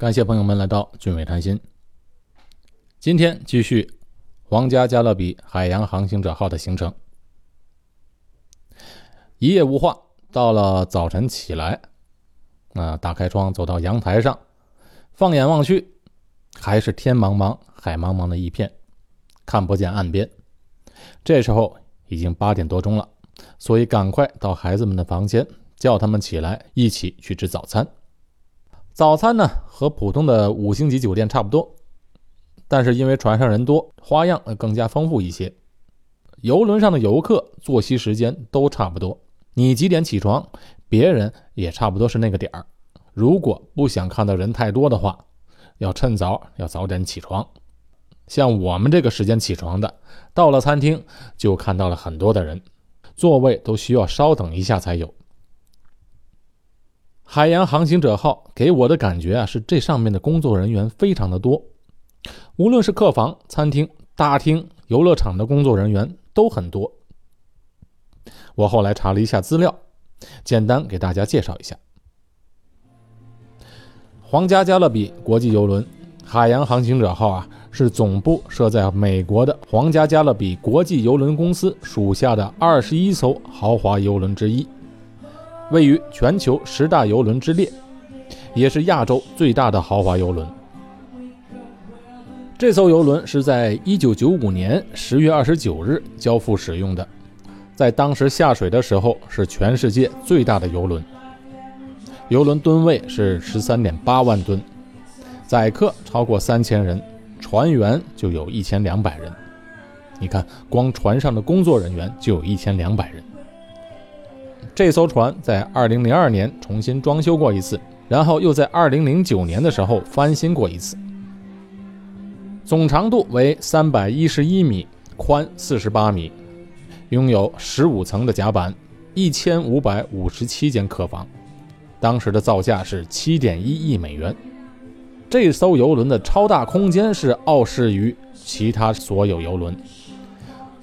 感谢朋友们来到俊伟谈心。今天继续皇家加勒比海洋航行者号的行程。一夜无话，到了早晨起来，啊，打开窗走到阳台上，放眼望去，还是天茫茫、海茫茫的一片，看不见岸边。这时候已经八点多钟了，所以赶快到孩子们的房间，叫他们起来，一起去吃早餐。早餐呢，和普通的五星级酒店差不多，但是因为船上人多，花样更加丰富一些。游轮上的游客作息时间都差不多，你几点起床，别人也差不多是那个点儿。如果不想看到人太多的话，要趁早，要早点起床。像我们这个时间起床的，到了餐厅就看到了很多的人，座位都需要稍等一下才有。海洋航行者号给我的感觉啊，是这上面的工作人员非常的多，无论是客房、餐厅、大厅、游乐场的工作人员都很多。我后来查了一下资料，简单给大家介绍一下：皇家加勒比国际游轮海洋航行者号啊，是总部设在美国的皇家加勒比国际游轮公司属下的二十一艘豪华游轮之一。位于全球十大游轮之列，也是亚洲最大的豪华游轮。这艘游轮是在1995年10月29日交付使用的，在当时下水的时候是全世界最大的游轮。游轮吨位是13.8万吨，载客超过3000人，船员就有一千两百人。你看，光船上的工作人员就有一千两百人。这艘船在2002年重新装修过一次，然后又在2009年的时候翻新过一次。总长度为311米，宽48米，拥有15层的甲板，1557间客房。当时的造价是7.1亿美元。这艘游轮的超大空间是傲视于其他所有游轮。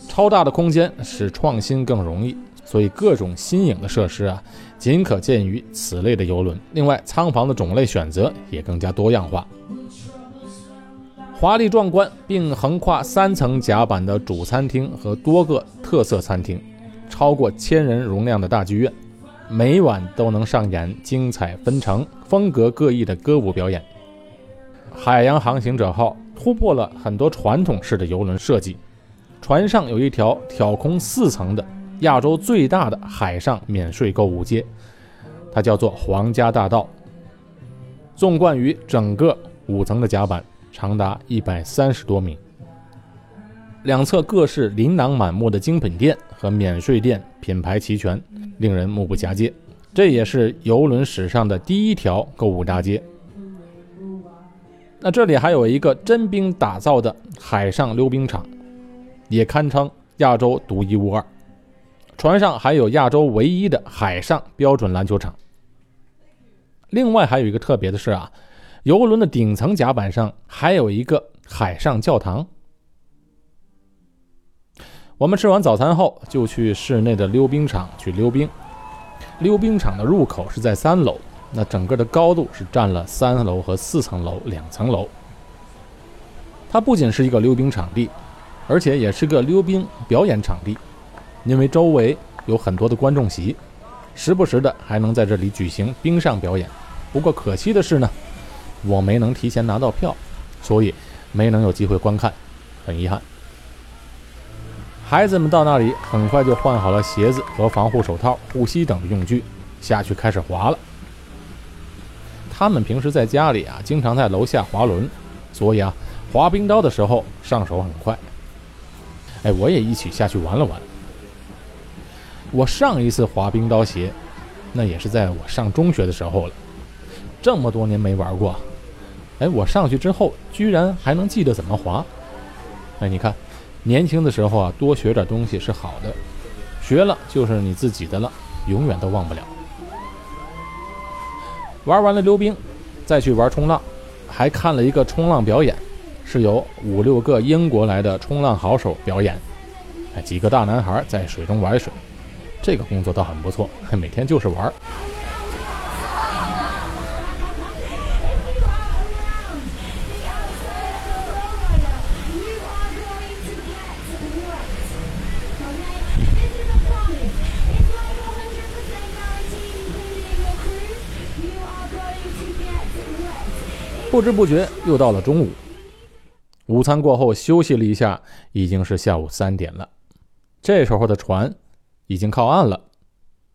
超大的空间使创新更容易。所以各种新颖的设施啊，仅可见于此类的游轮。另外，舱房的种类选择也更加多样化。华丽壮观并横跨三层甲板的主餐厅和多个特色餐厅，超过千人容量的大剧院，每晚都能上演精彩纷呈、风格各异的歌舞表演。海洋航行者号突破了很多传统式的游轮设计，船上有一条挑空四层的。亚洲最大的海上免税购物街，它叫做皇家大道。纵贯于整个五层的甲板，长达一百三十多米。两侧各式琳琅满目的精品店和免税店，品牌齐全，令人目不暇接。这也是游轮史上的第一条购物大街。那这里还有一个真冰打造的海上溜冰场，也堪称亚洲独一无二。船上还有亚洲唯一的海上标准篮球场。另外还有一个特别的是啊，游轮的顶层甲板上还有一个海上教堂。我们吃完早餐后，就去室内的溜冰场去溜冰。溜冰场的入口是在三楼，那整个的高度是占了三楼和四层楼两层楼。它不仅是一个溜冰场地，而且也是个溜冰表演场地。因为周围有很多的观众席，时不时的还能在这里举行冰上表演。不过可惜的是呢，我没能提前拿到票，所以没能有机会观看，很遗憾。孩子们到那里很快就换好了鞋子和防护手套、护膝等的用具，下去开始滑了。他们平时在家里啊，经常在楼下滑轮，所以啊，滑冰刀的时候上手很快。哎，我也一起下去玩了玩。我上一次滑冰刀鞋，那也是在我上中学的时候了。这么多年没玩过，哎，我上去之后居然还能记得怎么滑。哎，你看，年轻的时候啊，多学点东西是好的，学了就是你自己的了，永远都忘不了。玩完了溜冰，再去玩冲浪，还看了一个冲浪表演，是由五六个英国来的冲浪好手表演。哎，几个大男孩在水中玩水。这个工作倒很不错每天就是玩儿。不知不觉又到了中午午餐过后休息了一下已经是下午三点了。这时候的船已经靠岸了，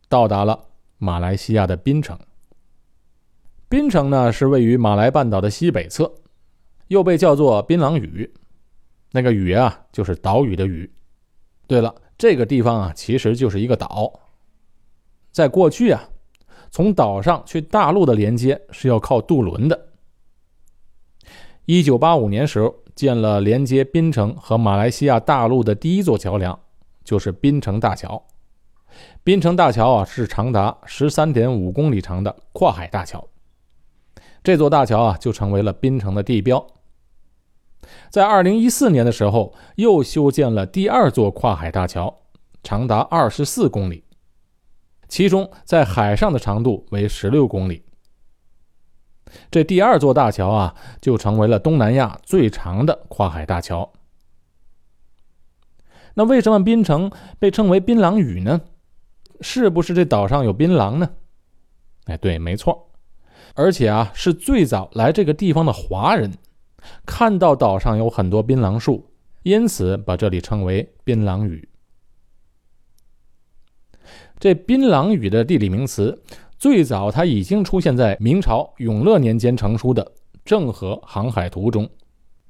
到达了马来西亚的槟城。槟城呢是位于马来半岛的西北侧，又被叫做槟榔屿。那个屿啊，就是岛屿的屿。对了，这个地方啊，其实就是一个岛。在过去啊，从岛上去大陆的连接是要靠渡轮的。一九八五年时候。建了连接槟城和马来西亚大陆的第一座桥梁，就是槟城大桥。槟城大桥啊，是长达十三点五公里长的跨海大桥。这座大桥啊，就成为了槟城的地标。在二零一四年的时候，又修建了第二座跨海大桥，长达二十四公里，其中在海上的长度为十六公里。这第二座大桥啊，就成为了东南亚最长的跨海大桥。那为什么槟城被称为槟榔屿呢？是不是这岛上有槟榔呢？哎，对，没错。而且啊，是最早来这个地方的华人看到岛上有很多槟榔树，因此把这里称为槟榔屿。这槟榔屿的地理名词。最早，它已经出现在明朝永乐年间成书的《郑和航海图》中。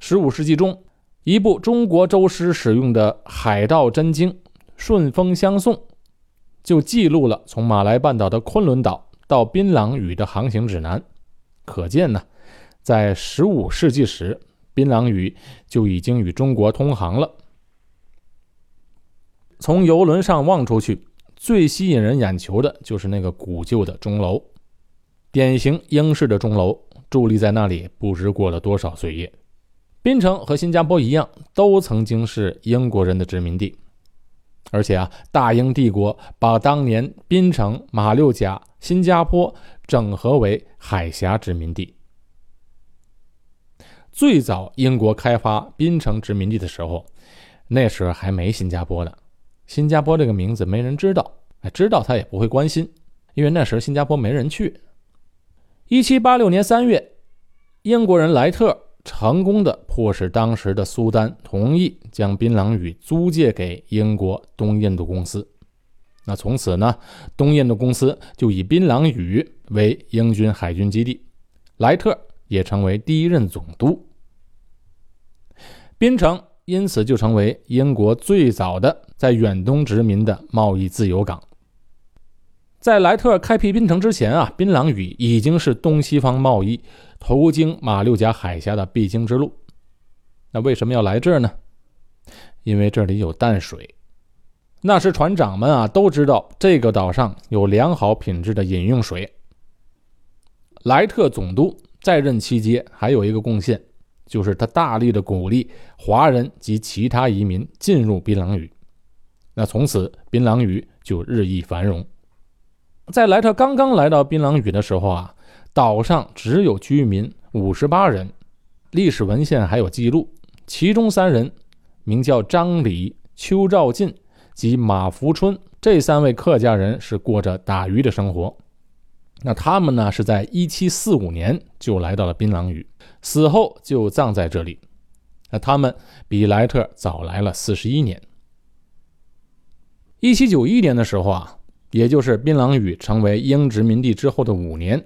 十五世纪中，一部中国舟师使用的海盗真经《顺风相送》就记录了从马来半岛的昆仑岛到槟榔屿的航行指南。可见呢，在十五世纪时，槟榔屿就已经与中国通航了。从游轮上望出去。最吸引人眼球的就是那个古旧的钟楼，典型英式的钟楼，伫立在那里，不知过了多少岁月。槟城和新加坡一样，都曾经是英国人的殖民地，而且啊，大英帝国把当年槟城、马六甲、新加坡整合为海峡殖民地。最早英国开发槟城殖民地的时候，那时候还没新加坡呢。新加坡这个名字没人知道，知道他也不会关心，因为那时候新加坡没人去。一七八六年三月，英国人莱特成功的迫使当时的苏丹同意将槟榔屿租借给英国东印度公司。那从此呢，东印度公司就以槟榔屿为英军海军基地，莱特也成为第一任总督。槟城。因此，就成为英国最早的在远东殖民的贸易自由港。在莱特开辟槟城之前啊，槟榔屿已经是东西方贸易途经马六甲海峡的必经之路。那为什么要来这儿呢？因为这里有淡水。那时船长们啊都知道这个岛上有良好品质的饮用水。莱特总督在任期间还有一个贡献。就是他大力的鼓励华人及其他移民进入槟榔屿，那从此槟榔屿就日益繁荣。在莱特刚刚来到槟榔屿的时候啊，岛上只有居民五十八人，历史文献还有记录，其中三人名叫张礼、邱兆进及马福春，这三位客家人是过着打鱼的生活。那他们呢，是在一七四五年就来到了槟榔屿。死后就葬在这里。那他们比莱特早来了四十一年。一七九一年的时候啊，也就是槟榔屿成为英殖民地之后的五年，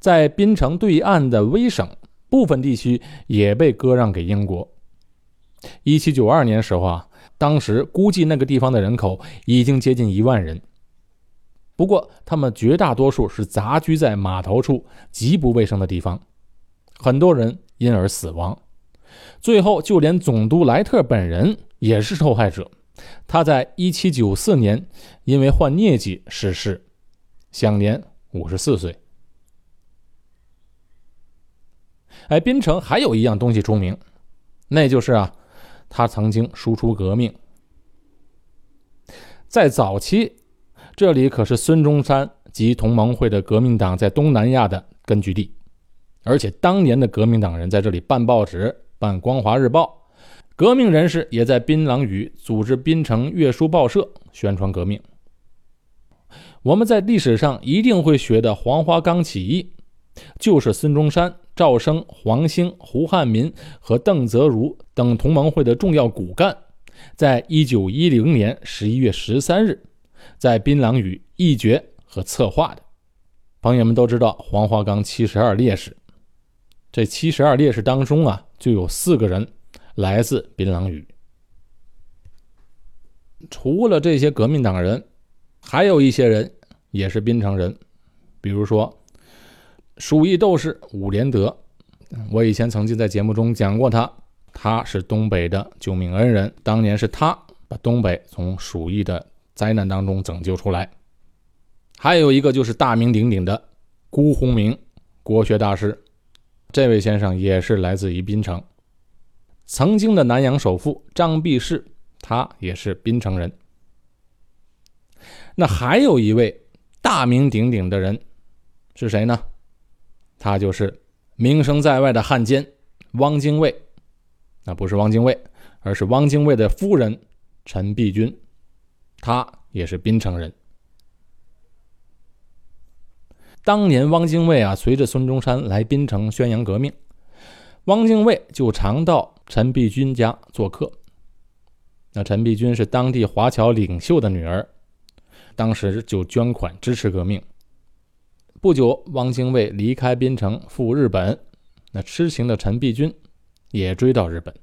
在槟城对岸的威省部分地区也被割让给英国。一七九二年时候啊，当时估计那个地方的人口已经接近一万人，不过他们绝大多数是杂居在码头处极不卫生的地方。很多人因而死亡，最后就连总督莱特本人也是受害者。他在1794年因为患疟疾逝世，享年54岁。哎，槟城还有一样东西出名，那就是啊，他曾经输出革命。在早期，这里可是孙中山及同盟会的革命党在东南亚的根据地。而且当年的革命党人在这里办报纸，办《光华日报》，革命人士也在槟榔屿组织槟城月书报社宣传革命。我们在历史上一定会学的黄花岗起义，就是孙中山赵升、黄兴、胡汉民和邓泽如等同盟会的重要骨干，在一九一零年十一月十三日，在槟榔屿议决和策划的。朋友们都知道黄花岗七十二烈士，这七十二烈士当中啊，就有四个人来自槟榔屿。除了这些革命党人，还有一些人也是槟城人，比如说。鼠疫斗士伍连德，我以前曾经在节目中讲过他，他是东北的救命恩人，当年是他把东北从鼠疫的灾难当中拯救出来。还有一个就是大名鼎鼎的辜鸿铭，国学大师，这位先生也是来自于槟城。曾经的南洋首富张弼士，他也是槟城人。那还有一位大名鼎鼎的人是谁呢？他就是名声在外的汉奸汪精卫，那不是汪精卫，而是汪精卫的夫人陈璧君，他也是槟城人。当年汪精卫啊，随着孙中山来槟城宣扬革命，汪精卫就常到陈璧君家做客。那陈璧君是当地华侨领袖的女儿，当时就捐款支持革命。不久，汪精卫离开槟城赴日本，那痴情的陈璧君也追到日本。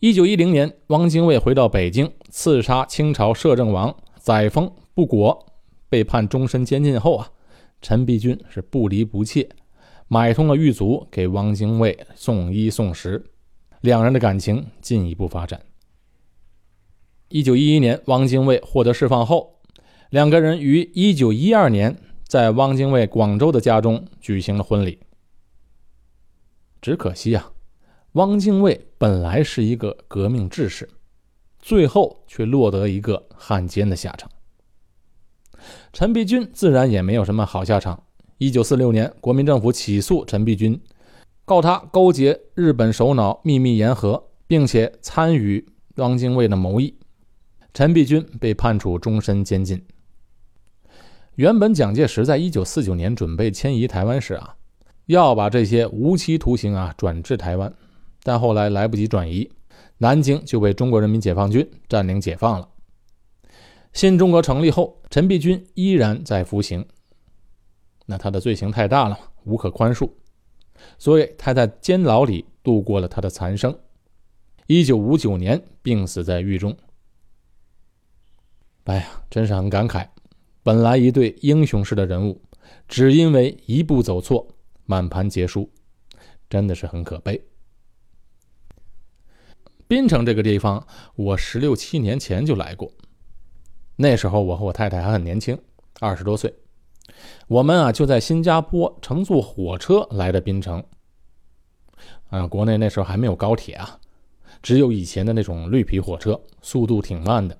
一九一零年，汪精卫回到北京，刺杀清朝摄政王，载沣不果，被判终身监禁后啊，陈璧君是不离不弃，买通了狱卒给汪精卫送衣送食，两人的感情进一步发展。一九一一年，汪精卫获得释放后，两个人于一九一二年。在汪精卫广州的家中举行了婚礼。只可惜啊，汪精卫本来是一个革命志士，最后却落得一个汉奸的下场。陈璧君自然也没有什么好下场。一九四六年，国民政府起诉陈璧君，告他勾结日本首脑秘密言和，并且参与汪精卫的谋议。陈璧君被判处终身监禁。原本蒋介石在一九四九年准备迁移台湾时啊，要把这些无期徒刑啊转至台湾，但后来来不及转移，南京就被中国人民解放军占领解放了。新中国成立后，陈璧君依然在服刑，那他的罪行太大了，无可宽恕，所以他在监牢里度过了他的残生。一九五九年病死在狱中。哎呀，真是很感慨。本来一对英雄式的人物，只因为一步走错，满盘皆输，真的是很可悲。槟城这个地方，我十六七年前就来过，那时候我和我太太还很年轻，二十多岁。我们啊就在新加坡乘坐火车来的槟城。啊，国内那时候还没有高铁啊，只有以前的那种绿皮火车，速度挺慢的。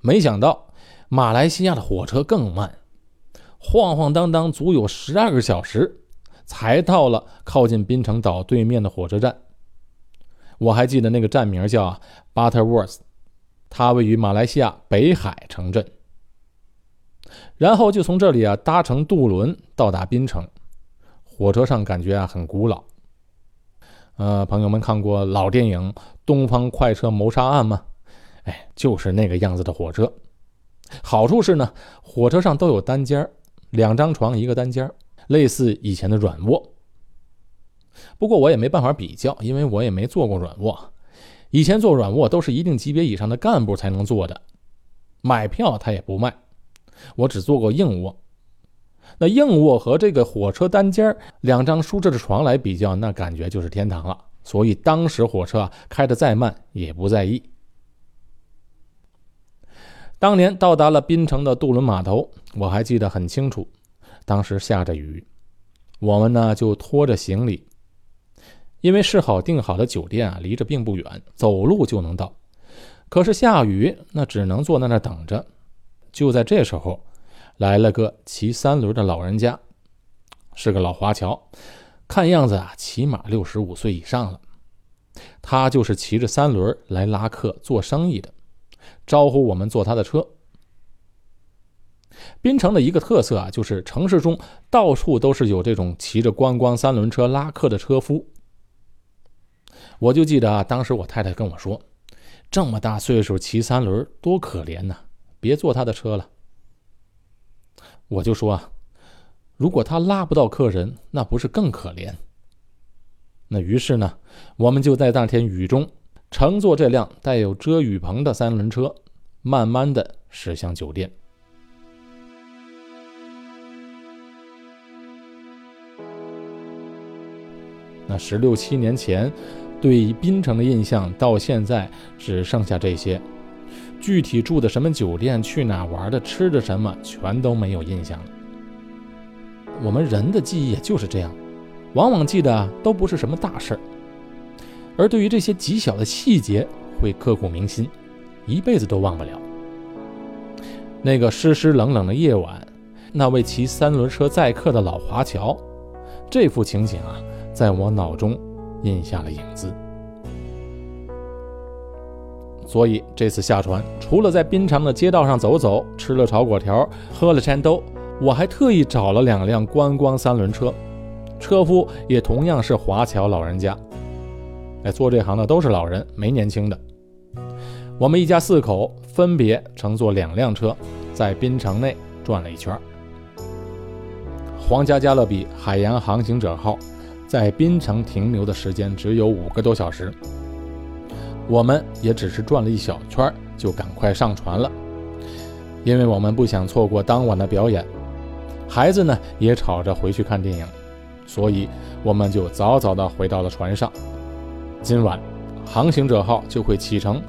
没想到。马来西亚的火车更慢，晃晃荡荡足有十二个小时，才到了靠近槟城岛对面的火车站。我还记得那个站名叫 Butterworth，它位于马来西亚北海城镇。然后就从这里啊搭乘渡轮到达槟城。火车上感觉啊很古老。呃，朋友们看过老电影《东方快车谋杀案》吗？哎，就是那个样子的火车。好处是呢，火车上都有单间两张床一个单间类似以前的软卧。不过我也没办法比较，因为我也没坐过软卧。以前坐软卧都是一定级别以上的干部才能坐的，买票他也不卖。我只坐过硬卧。那硬卧和这个火车单间两张舒适的床来比较，那感觉就是天堂了。所以当时火车啊开得再慢也不在意。当年到达了槟城的渡轮码头，我还记得很清楚。当时下着雨，我们呢就拖着行李，因为是好订好的酒店啊，离着并不远，走路就能到。可是下雨，那只能坐在那等着。就在这时候，来了个骑三轮的老人家，是个老华侨，看样子啊，起码六十五岁以上了。他就是骑着三轮来拉客做生意的。招呼我们坐他的车。槟城的一个特色啊，就是城市中到处都是有这种骑着观光三轮车拉客的车夫。我就记得啊，当时我太太跟我说：“这么大岁数骑三轮多可怜呐，别坐他的车了。”我就说啊，如果他拉不到客人，那不是更可怜？那于是呢，我们就在那天雨中乘坐这辆带有遮雨棚的三轮车，慢慢的驶向酒店。那十六七年前，对槟城的印象到现在只剩下这些。具体住的什么酒店，去哪玩的，吃的什么，全都没有印象了。我们人的记忆也就是这样，往往记得都不是什么大事儿，而对于这些极小的细节，会刻骨铭心，一辈子都忘不了。那个湿湿冷冷的夜晚，那位骑三轮车载客的老华侨，这幅情景啊，在我脑中印下了影子。所以这次下船，除了在滨城的街道上走走，吃了炒粿条，喝了山豆，我还特意找了两辆观光三轮车，车夫也同样是华侨老人家。哎，做这行的都是老人，没年轻的。我们一家四口分别乘坐两辆车，在滨城内转了一圈。皇家加勒比海洋航行者号在滨城停留的时间只有五个多小时。我们也只是转了一小圈，就赶快上船了，因为我们不想错过当晚的表演。孩子呢也吵着回去看电影，所以我们就早早的回到了船上。今晚，航行者号就会启程，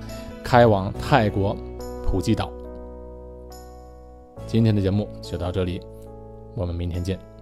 开往泰国普吉岛。今天的节目就到这里，我们明天见。